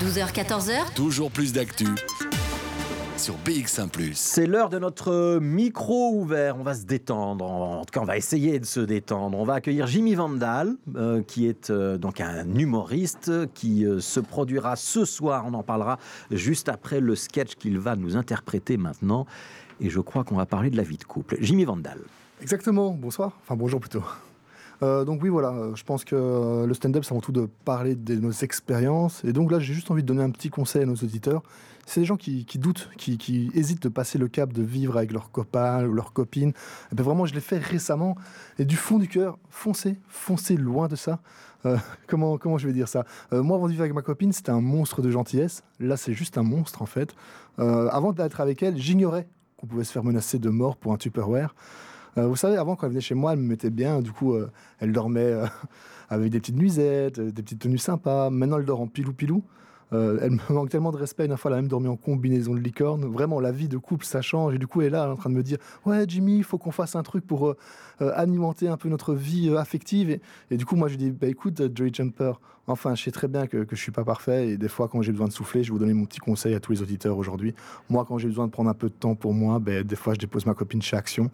12h-14h, Toujours plus d'actu sur BX1 ⁇ C'est l'heure de notre micro ouvert. On va se détendre. En tout cas, on va essayer de se détendre. On va accueillir Jimmy Vandal, euh, qui est euh, donc un humoriste qui euh, se produira ce soir. On en parlera juste après le sketch qu'il va nous interpréter maintenant. Et je crois qu'on va parler de la vie de couple. Jimmy Vandal. Exactement, bonsoir, enfin bonjour plutôt. Euh, donc oui, voilà, je pense que euh, le stand-up, c'est avant tout de parler de nos expériences. Et donc là, j'ai juste envie de donner un petit conseil à nos auditeurs. C'est des gens qui, doutent, qui, hésitent de passer le cap de vivre avec leurs copains ou leurs copines. Et ben vraiment, je l'ai fait récemment. Et du fond du cœur, foncez, foncez loin de ça. Euh, comment, comment je vais dire ça? Moi, avant de vivre avec ma copine, c'était un monstre de gentillesse. Là, c'est juste un monstre, en fait. Avant d'être avec elle, j'ignorais qu'on pouvait se faire menacer de mort pour un Tupperware. Euh, vous savez, avant, quand elle venait chez moi, elle me mettait bien. Du coup, euh, elle dormait euh, avec des petites nuisettes, des petites tenues sympas. Maintenant, elle dort en pilou-pilou. Euh, elle me manque tellement de respect. Une fois, elle a même dormi en combinaison de licorne. Vraiment, la vie de couple, ça change. Et du coup, elle est là, en train de me dire Ouais, Jimmy, il faut qu'on fasse un truc pour euh, euh, alimenter un peu notre vie affective. Et, du coup, moi, je lui dis Bah écoute, Joey Jumper, enfin, je sais très bien que, que je suis pas parfait. Et des fois, quand j'ai besoin de souffler, je vais vous donner mon petit conseil à tous les auditeurs aujourd'hui. Moi, quand j'ai besoin de prendre un peu de temps pour moi, ben, des fois, je dépose ma copine chez Action.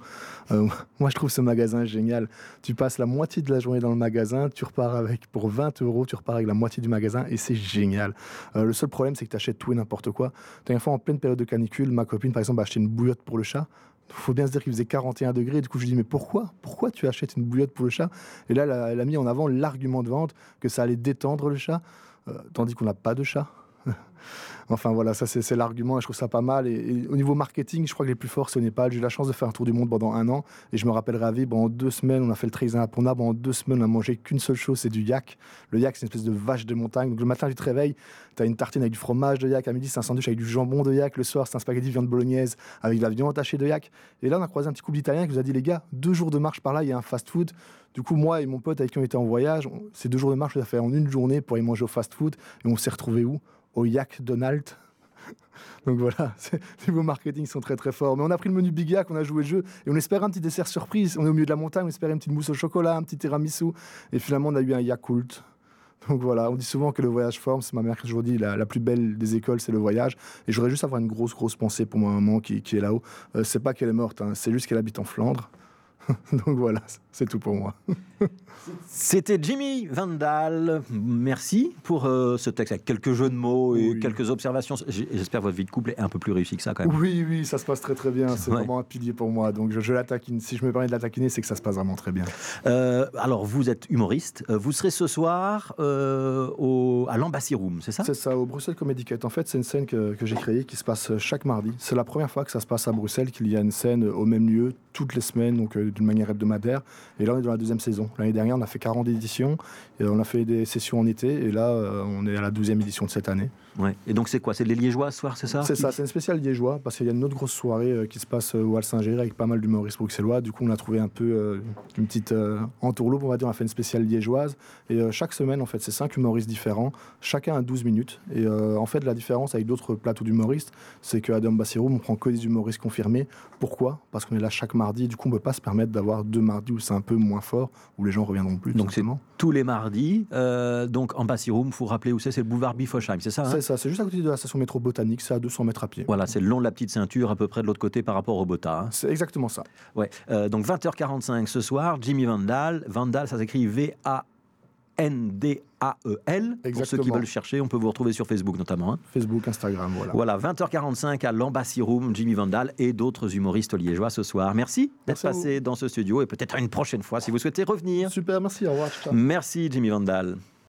Moi, je trouve ce magasin génial. Tu passes la moitié de la journée dans le magasin, tu repars avec, pour 20 euros, tu repars avec la moitié du magasin et c'est génial. Euh, le seul problème, c'est que tu achètes tout et n'importe quoi. Dernière fois, en pleine période de canicule, ma copine, par exemple, a acheté une bouillotte pour le chat. Il faut bien se dire qu'il faisait 41 degrés. Du coup, je lui dis, mais pourquoi? Pourquoi tu achètes une bouillotte pour le chat? Et là, elle a, elle a mis en avant l'argument de vente que ça allait détendre le chat, euh, tandis qu'on n'a pas de chat. Enfin voilà, ça c'est l'argument et je trouve ça pas mal. Et, au niveau marketing, je crois que les plus forts c'est au Népal. J'ai eu la chance de faire un tour du monde pendant un an et je me rappellerai à pendant deux semaines, on a fait le Trail Annapurna. Pendant deux semaines, on a mangé qu'une seule chose, c'est du yak. Le yak, c'est une espèce de vache de montagne. Donc le matin, tu te réveilles, tu as une tartine avec du fromage de yak. À midi, c'est un sandwich avec du jambon de yak. Le soir, c'est un spaghetti viande bolognaise avec de la viande hachée de yak. Et là, on a croisé un petit couple d'Italiens qui nous a dit les gars, deux jours de marche par là, il y a un fast-food. Du coup, moi et mon pote avec qui on était en voyage, ces deux jours de marche, on a fait en une journée pour aller manger au fast-food. Et on s'est retrouvé où? Au Yak Donald. Donc voilà, c'est- niveau marketing, sont très très forts. Mais on a pris le menu Big Yak, on a joué le jeu et on espérait un petit dessert surprise. On est au milieu de la montagne, on espérait une petite mousse au chocolat, un petit tiramisu. Et finalement, on a eu un Yakult. Donc voilà, on dit souvent que le voyage forme. C'est ma mère qui a toujours dit la, la plus belle des écoles, c'est le voyage. Et je voudrais juste avoir une grosse, grosse pensée pour ma maman qui, qui est là-haut. Euh, c'est pas qu'elle est morte, hein, c'est juste qu'elle habite en Flandre. Donc voilà, c'est tout pour moi. C'était Jimmy Vandal. Merci pour euh, ce texte avec quelques jeux de mots et Oui. quelques observations. J'espère que votre vie de couple est un peu plus réussie que ça quand même. Oui, oui, ça se passe très très bien. C'est Ouais. vraiment un pilier pour moi. Donc je, je la taquine. Si je me permets de la taquiner, c'est que ça se passe vraiment très bien. Euh, alors, vous êtes humoriste. Euh, Vous serez ce soir euh, au, à l'Embassy Room, c'est ça? C'est ça, au Bruxelles Comedy Cut. En fait, c'est une scène que, que j'ai créée qui se passe chaque mardi. C'est la première fois que ça se passe à Bruxelles, qu'il y a une scène au même lieu toutes les semaines, donc d'une manière hebdomadaire. Et là, on est dans la deuxième saison. L'année dernière, on a fait 40 éditions, et on a fait des sessions en été, et là, euh, on est à la 12e édition de cette année. Ouais. Et donc, c'est quoi? C'est les Liégeois ce soir, c'est ça? C'est ça, c'est une spéciale liégeois, parce qu'il y a une autre grosse soirée euh, qui se passe euh, au Hall-Saint-Géry avec pas mal d'humoristes bruxellois. Du coup, on a trouvé un peu euh, une petite euh, entourloupe, on va dire. On a fait une spéciale liégeoise. Et euh, chaque semaine, en fait, c'est cinq humoristes différents, chacun à 12 minutes. Et en fait, la différence avec d'autres plateaux d'humoristes, c'est qu'à Adam Bassiroum, on prend que des humoristes confirmés. Pourquoi? Parce qu'on est là chaque mardi. Du coup, on ne peut pas se permettre d'avoir deux mardis où c'est un peu moins fort, où les gens reviendront plus. Donc, c'est tous les mardis. Euh, donc, Embassy Room, il faut rappeler où c'est C'est le boulevard Biffosheim, c'est ça hein? C'est ça, c'est juste à côté de la station métro botanique, c'est à 200 mètres à pied. Voilà, c'est le long de la petite ceinture, à peu près de l'autre côté par rapport au Bota. hein. C'est exactement ça. Ouais. Euh, donc 20h45 ce soir, Jimmy Vandal. Vandal, ça s'écrit V-A-N-D-A-E-L. Pour ceux qui veulent chercher, on peut vous retrouver sur Facebook notamment. hein. Facebook, Instagram, voilà. Voilà, 20h45 à l'Embassy Room, Jimmy Vandal et d'autres humoristes liégeois ce soir. Merci d'être passé dans ce studio et peut-être une prochaine fois si vous souhaitez revenir. Super, merci, au revoir. Merci Jimmy Vandal.